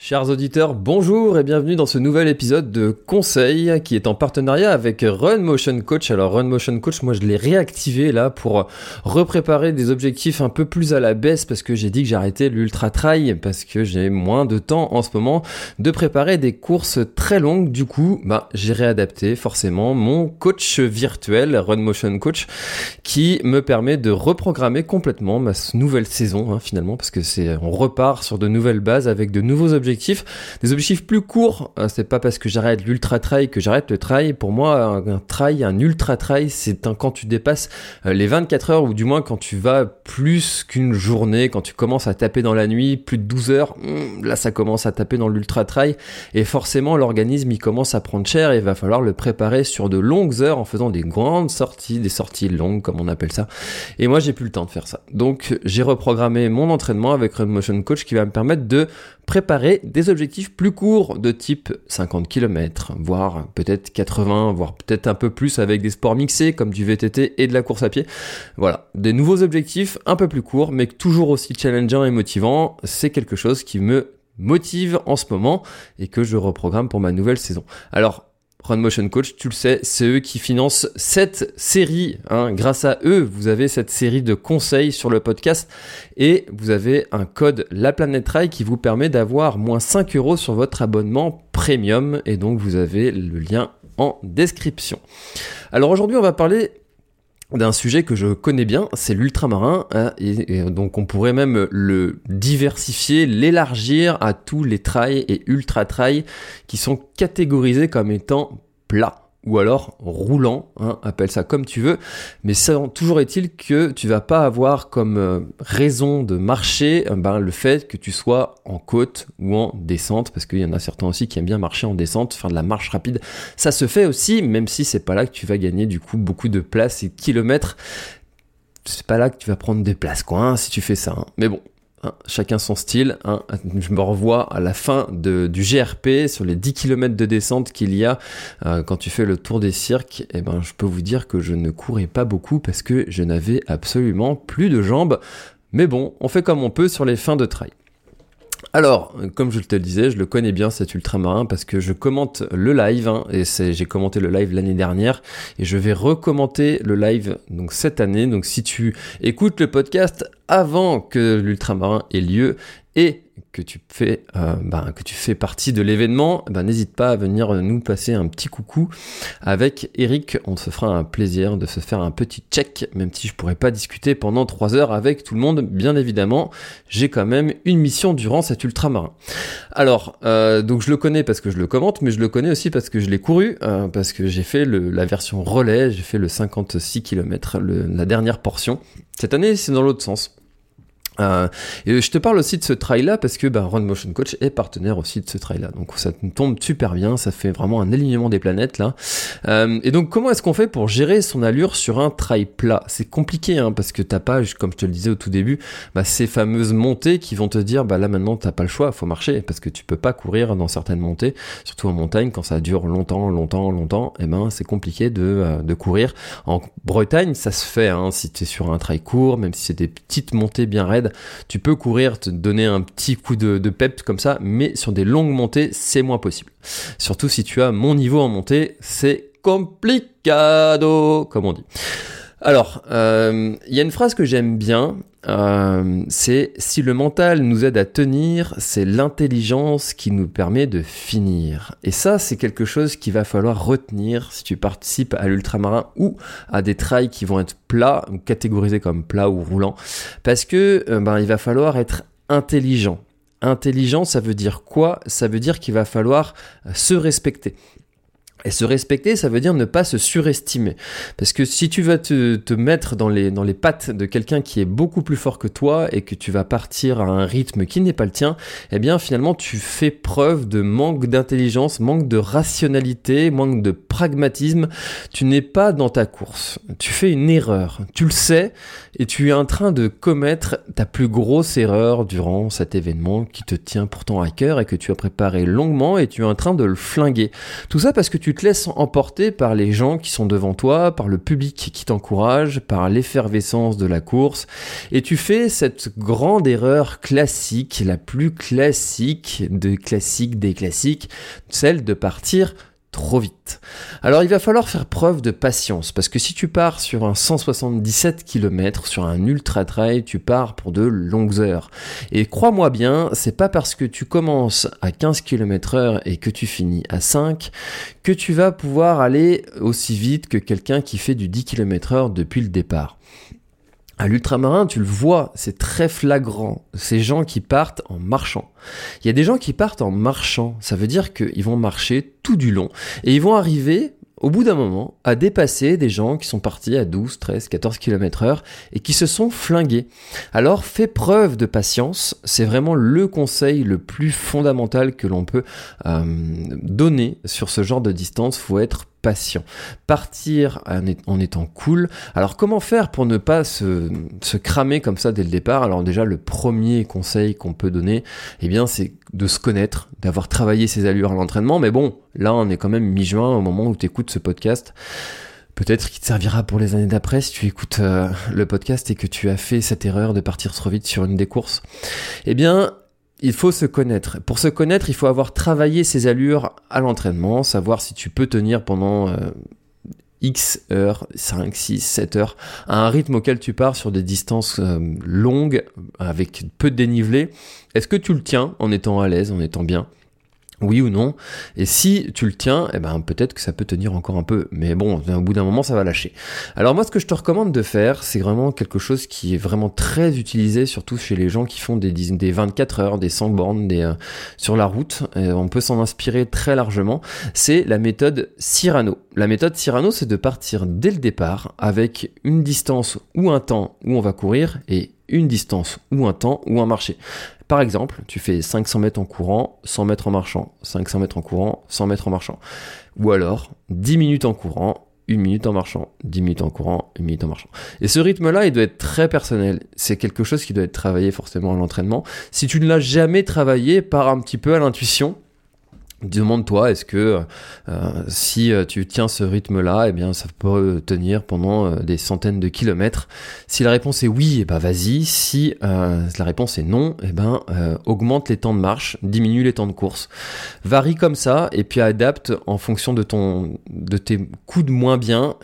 Chers auditeurs, bonjour et bienvenue dans ce nouvel épisode de Conseil qui est en partenariat avec Run Motion Coach. Alors Run Motion Coach, moi je l'ai réactivé là pour repréparer des objectifs un peu plus à la baisse parce que j'ai dit que j'arrêtais l'ultra trail parce que j'ai moins de temps en ce moment de préparer des courses très longues. Du coup, bah j'ai réadapté forcément mon coach virtuel Run Motion Coach qui me permet de reprogrammer complètement ma nouvelle saison hein, finalement parce que c'est on repart sur de nouvelles bases avec de nouveaux objectifs des objectifs plus courts. Euh, c'est pas parce que j'arrête l'ultra trail que j'arrête le trail. Pour moi, un, trail, un ultra trail, c'est un quand tu dépasses euh, les 24 heures ou du moins quand tu vas plus qu'une journée, quand tu commences à taper dans la nuit, plus de 12 heures, hmm, là ça commence à taper dans l'ultra trail et forcément l'organisme il commence à prendre cher et il va falloir le préparer sur de longues heures en faisant des grandes sorties, des sorties longues comme on appelle ça. Et moi j'ai plus le temps de faire ça. Donc j'ai reprogrammé mon entraînement avec Run Motion Coach qui va me permettre de préparer des objectifs plus courts de type 50 km, voire peut-être 80, voire peut-être un peu plus avec des sports mixés comme du VTT et de la course à pied. Voilà, des nouveaux objectifs un peu plus courts mais toujours aussi challengeants et motivants, c'est quelque chose qui me motive en ce moment et que je reprogramme pour ma nouvelle saison. Alors, Run Motion Coach, tu le sais, c'est eux qui financent cette série. Hein. Grâce à eux, vous avez cette série de conseils sur le podcast et vous avez un code La Planète Trail qui vous permet d'avoir moins 5 euros sur votre abonnement premium et donc vous avez le lien en description. Alors aujourd'hui, on va parler d'un sujet que je connais bien, c'est l'ultramarin, hein, et, et donc on pourrait même le diversifier, l'élargir à tous les trails et ultra trails qui sont catégorisés comme étant plats ou alors roulant, hein, appelle ça comme tu veux, mais toujours est-il que tu vas pas avoir comme euh, raison de marcher euh, ben, le fait que tu sois en côte ou en descente, parce qu'il y en a certains aussi qui aiment bien marcher en descente, faire de la marche rapide, ça se fait aussi, même si c'est pas là que tu vas gagner du coup beaucoup de places et de kilomètres, c'est pas là que tu vas prendre des places quoi, si tu fais ça, hein. mais bon, Hein, chacun son style. Hein. Je me revois à la fin du GRP sur les 10 km de descente qu'il y a euh, quand tu fais le tour des cirques. Et ben, je peux vous dire que je ne courais pas beaucoup parce que je n'avais absolument plus de jambes. Mais bon, on fait comme on peut sur les fins de trail. Alors, comme je te le disais, je le connais bien cet ultramarin parce que je commente le live hein, et j'ai commenté le live l'année dernière et je vais recommenter le live donc cette année. Donc si tu écoutes le podcast avant que l'ultramarin ait lieu et que tu fais, euh, ben, que tu fais partie de l'événement, ben, n'hésite pas à venir nous passer un petit coucou avec Eric. On se fera un plaisir de se faire un petit check, même si je pourrais pas discuter pendant trois heures avec tout le monde, bien évidemment. J'ai quand même une mission durant cet ultramarin. Alors, euh, donc je le connais parce que je le commente, mais je le connais aussi parce que je l'ai couru, euh, parce que j'ai fait le, la version relais, j'ai fait le 56 km, le, la dernière portion. Cette année, c'est dans l'autre sens. Euh, et je te parle aussi de ce trail là parce que bah, Run Motion Coach est partenaire aussi de ce trail là donc ça tombe super bien ça fait vraiment un alignement des planètes là. Euh, et donc comment est-ce qu'on fait pour gérer son allure sur un trail plat? C'est compliqué hein, parce que t'as pas comme je te le disais au tout début bah, ces fameuses montées qui vont te dire bah là maintenant t'as pas le choix faut marcher parce que tu peux pas courir dans certaines montées surtout en montagne quand ça dure longtemps longtemps longtemps et eh ben c'est compliqué de, euh, de courir. En Bretagne ça se fait hein, si t'es sur un trail court même si c'est des petites montées bien raides tu peux courir, te donner un petit coup de, de pep comme ça, mais sur des longues montées, c'est moins possible. Surtout si tu as mon niveau en montée, c'est complicado, comme on dit. Alors, euh, il y a une phrase que j'aime bien, euh, c'est si le mental nous aide à tenir, c'est l'intelligence qui nous permet de finir. Et ça, c'est quelque chose qu'il va falloir retenir si tu participes à l'ultramarin ou à des trails qui vont être plats, catégorisés comme plats ou roulants, parce que euh, ben, il va falloir être intelligent. Intelligent, ça veut dire quoi? Ça veut dire qu'il va falloir se respecter. Et se respecter, ça veut dire ne pas se surestimer. Parce que si tu vas te, te mettre dans les, dans les pattes de quelqu'un qui est beaucoup plus fort que toi et que tu vas partir à un rythme qui n'est pas le tien, eh bien finalement tu fais preuve de manque d'intelligence, manque de rationalité, manque de pragmatisme. Tu n'es pas dans ta course. Tu fais une erreur. Tu le sais et tu es en train de commettre ta plus grosse erreur durant cet événement qui te tient pourtant à cœur et que tu as préparé longuement et tu es en train de le flinguer. Tout ça parce que tu te laisses emporter par les gens qui sont devant toi, par le public qui t'encourage, par l'effervescence de la course, et tu fais cette grande erreur classique, la plus classique de classiques des classiques, celle de partir trop vite. Alors il va falloir faire preuve de patience parce que si tu pars sur un 177 km sur un ultra trail, tu pars pour de longues heures. Et crois-moi bien, c'est pas parce que tu commences à 15 km heure et que tu finis à 5 que tu vas pouvoir aller aussi vite que quelqu'un qui fait du 10 km heure depuis le départ. À l'ultramarin, tu le vois, c'est très flagrant. Ces gens qui partent en marchant. Il y a des gens qui partent en marchant. Ça veut dire qu'ils vont marcher tout du long. Et ils vont arriver, au bout d'un moment, à dépasser des gens qui sont partis à 12, 13, 14 km heure et qui se sont flingués. Alors, fais preuve de patience. C'est vraiment le conseil le plus fondamental que l'on peut euh, donner sur ce genre de distance. Faut être patient. Partir en étant cool. Alors comment faire pour ne pas se, cramer comme ça dès le départ? Alors déjà le premier conseil qu'on peut donner, eh bien c'est de se connaître, d'avoir travaillé ses allures à l'entraînement. Mais bon, là on est quand même mi-juin au moment où tu écoutes ce podcast. Peut-être qu'il te servira pour les années d'après si tu écoutes euh, le podcast et que tu as fait cette erreur de partir trop vite sur une des courses. Eh bien, il faut se connaître. Pour se connaître, il faut avoir travaillé ses allures à l'entraînement, savoir si tu peux tenir pendant euh, X heures, 5, 6, 7 heures, à un rythme auquel tu pars sur des distances euh, longues, avec peu de dénivelé. Est-ce que tu le tiens en étant à l'aise, en étant bien? Oui ou non. Et si tu le tiens, eh ben peut-être que ça peut tenir encore un peu. Mais bon, au bout d'un moment, ça va lâcher. Alors moi, ce que je te recommande de faire, c'est vraiment quelque chose qui est vraiment très utilisé, surtout chez les gens qui font des, des 24 heures, des 100 bornes, des, euh, sur la route. on peut s'en inspirer très largement. C'est la méthode Cyrano. La méthode Cyrano, c'est de partir dès le départ avec une distance ou un temps où on va courir et une distance ou un temps ou un marché. Par exemple, tu fais 500 mètres en courant, 100 mètres en marchant, 500 mètres en courant, 100 mètres en marchant. Ou alors 10 minutes en courant, 1 minute en marchant, 10 minutes en courant, 1 minute en marchant. Et ce rythme-là, il doit être très personnel. C'est quelque chose qui doit être travaillé forcément à l'entraînement. Si tu ne l'as jamais travaillé, par un petit peu à l'intuition Demande-toi, est-ce que euh, si euh, tu tiens ce rythme-là, eh bien, ça peut tenir pendant euh, des centaines de kilomètres? Si la réponse est oui, eh ben vas-y. Si la réponse est non, eh ben augmente les temps de marche, diminue les temps de course, varie comme ça, et puis adapte en fonction de ton, de tes coups de moins bien.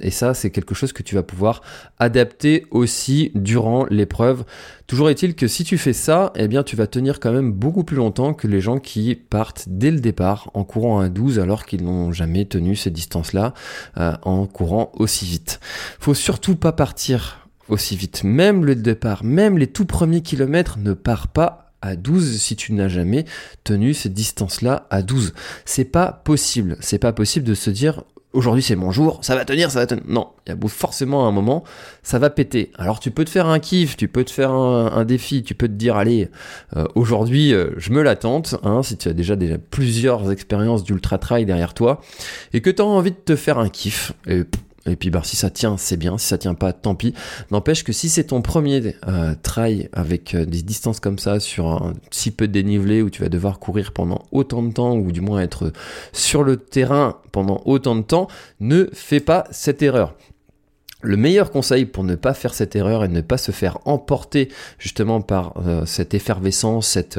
et ça, c'est quelque chose que tu vas pouvoir adapter aussi durant l'épreuve. Toujours est-il que si tu fais ça, eh bien tu vas tenir quand même beaucoup plus longtemps que les gens qui partent dès le départ en courant à 12 alors qu'ils n'ont jamais tenu ces distances-là euh, en courant aussi vite. Faut surtout pas partir aussi vite. Même le départ, même les tout premiers kilomètres ne part pas à 12 si tu n'as jamais tenu cette distance-là à 12. C'est pas possible. C'est pas possible de se dire aujourd'hui c'est mon jour, ça va tenir, ça va tenir. Non, il y a forcément un moment, ça va péter. Alors tu peux te faire un kiff, tu peux te faire un, défi, tu peux te dire allez, euh, aujourd'hui euh, je me l'attente, hein, si tu as déjà, déjà plusieurs expériences d'ultra trail derrière toi, et que tu as envie de te faire un kiff, et et puis bah, si ça tient, c'est bien. Si ça tient pas, tant pis. N'empêche que si c'est ton premier euh, trail avec euh, des distances comme ça sur un si peu dénivelé où tu vas devoir courir pendant autant de temps ou du moins être sur le terrain pendant autant de temps, ne fais pas cette erreur. Le meilleur conseil pour ne pas faire cette erreur et ne pas se faire emporter justement par euh, cette effervescence, cette,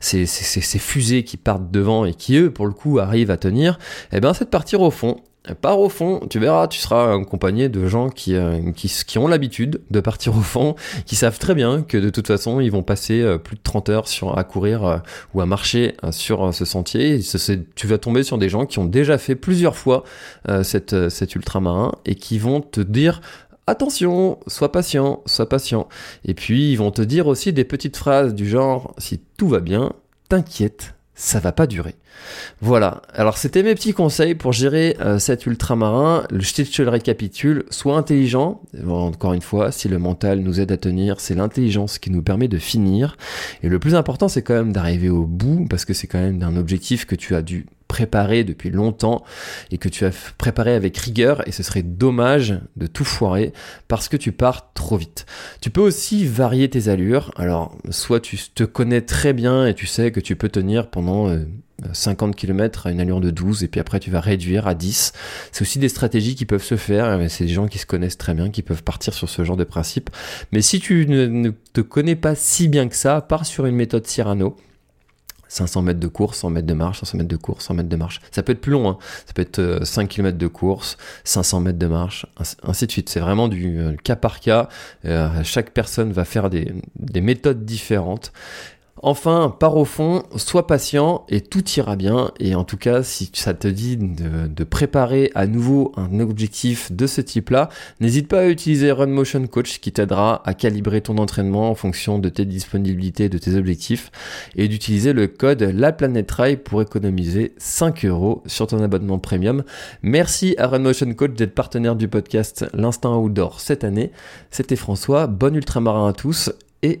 ces, ces, ces, fusées qui partent devant et qui eux pour le coup arrivent à tenir, eh ben c'est de partir au fond Pars au fond, tu verras, tu seras accompagné de gens qui, euh, qui, ont l'habitude de partir au fond, qui savent très bien que de toute façon, ils vont passer euh, plus de 30 heures sur, à courir euh, ou à marcher sur ce sentier. tu vas tomber sur des gens qui ont déjà fait plusieurs fois cette, cet ultramarin et qui vont te dire attention, sois patient, sois patient. Et puis ils vont te dire aussi des petites phrases du genre si tout va bien, t'inquiète, ça va pas durer. Voilà, alors c'était mes petits conseils pour gérer euh, cet ultramarin. Je te le récapitule, sois intelligent. Encore une fois, si le mental nous aide à tenir, c'est l'intelligence qui nous permet de finir. Et le plus important, c'est quand même d'arriver au bout, parce que c'est quand même un objectif que tu as dû préparé depuis longtemps et que tu as préparé avec rigueur et ce serait dommage de tout foirer parce que tu pars trop vite. Tu peux aussi varier tes allures. Alors, soit tu te connais très bien et tu sais que tu peux tenir pendant 50 euh, km à une allure de 12 et puis après tu vas réduire à 10. C'est aussi des stratégies qui peuvent se faire. C'est des gens qui se connaissent très bien, qui peuvent partir sur ce genre de principe. Mais si tu ne, ne te connais pas si bien que ça, pars sur une méthode Cyrano 500 mètres de course, 100 mètres de marche, 500 mètres de course, 100 mètres de marche. Ça peut être plus long, hein. ça peut être 5 euh, km de course, 500 mètres de marche, ainsi de suite. C'est vraiment du euh, cas par cas. Euh, chaque personne va faire des, des méthodes différentes. Enfin, pars au fond, sois patient et tout ira bien. Et en tout cas, si ça te dit de, préparer à nouveau un objectif de ce type-là, n'hésite pas à utiliser Run Motion Coach qui t'aidera à calibrer ton entraînement en fonction de tes disponibilités et de tes objectifs et d'utiliser le code La Planète Rail pour économiser 5 euros sur ton abonnement premium. Merci à Run Motion Coach d'être partenaire du podcast L'Instinct Outdoor cette année. C'était François, bon ultramarin à tous et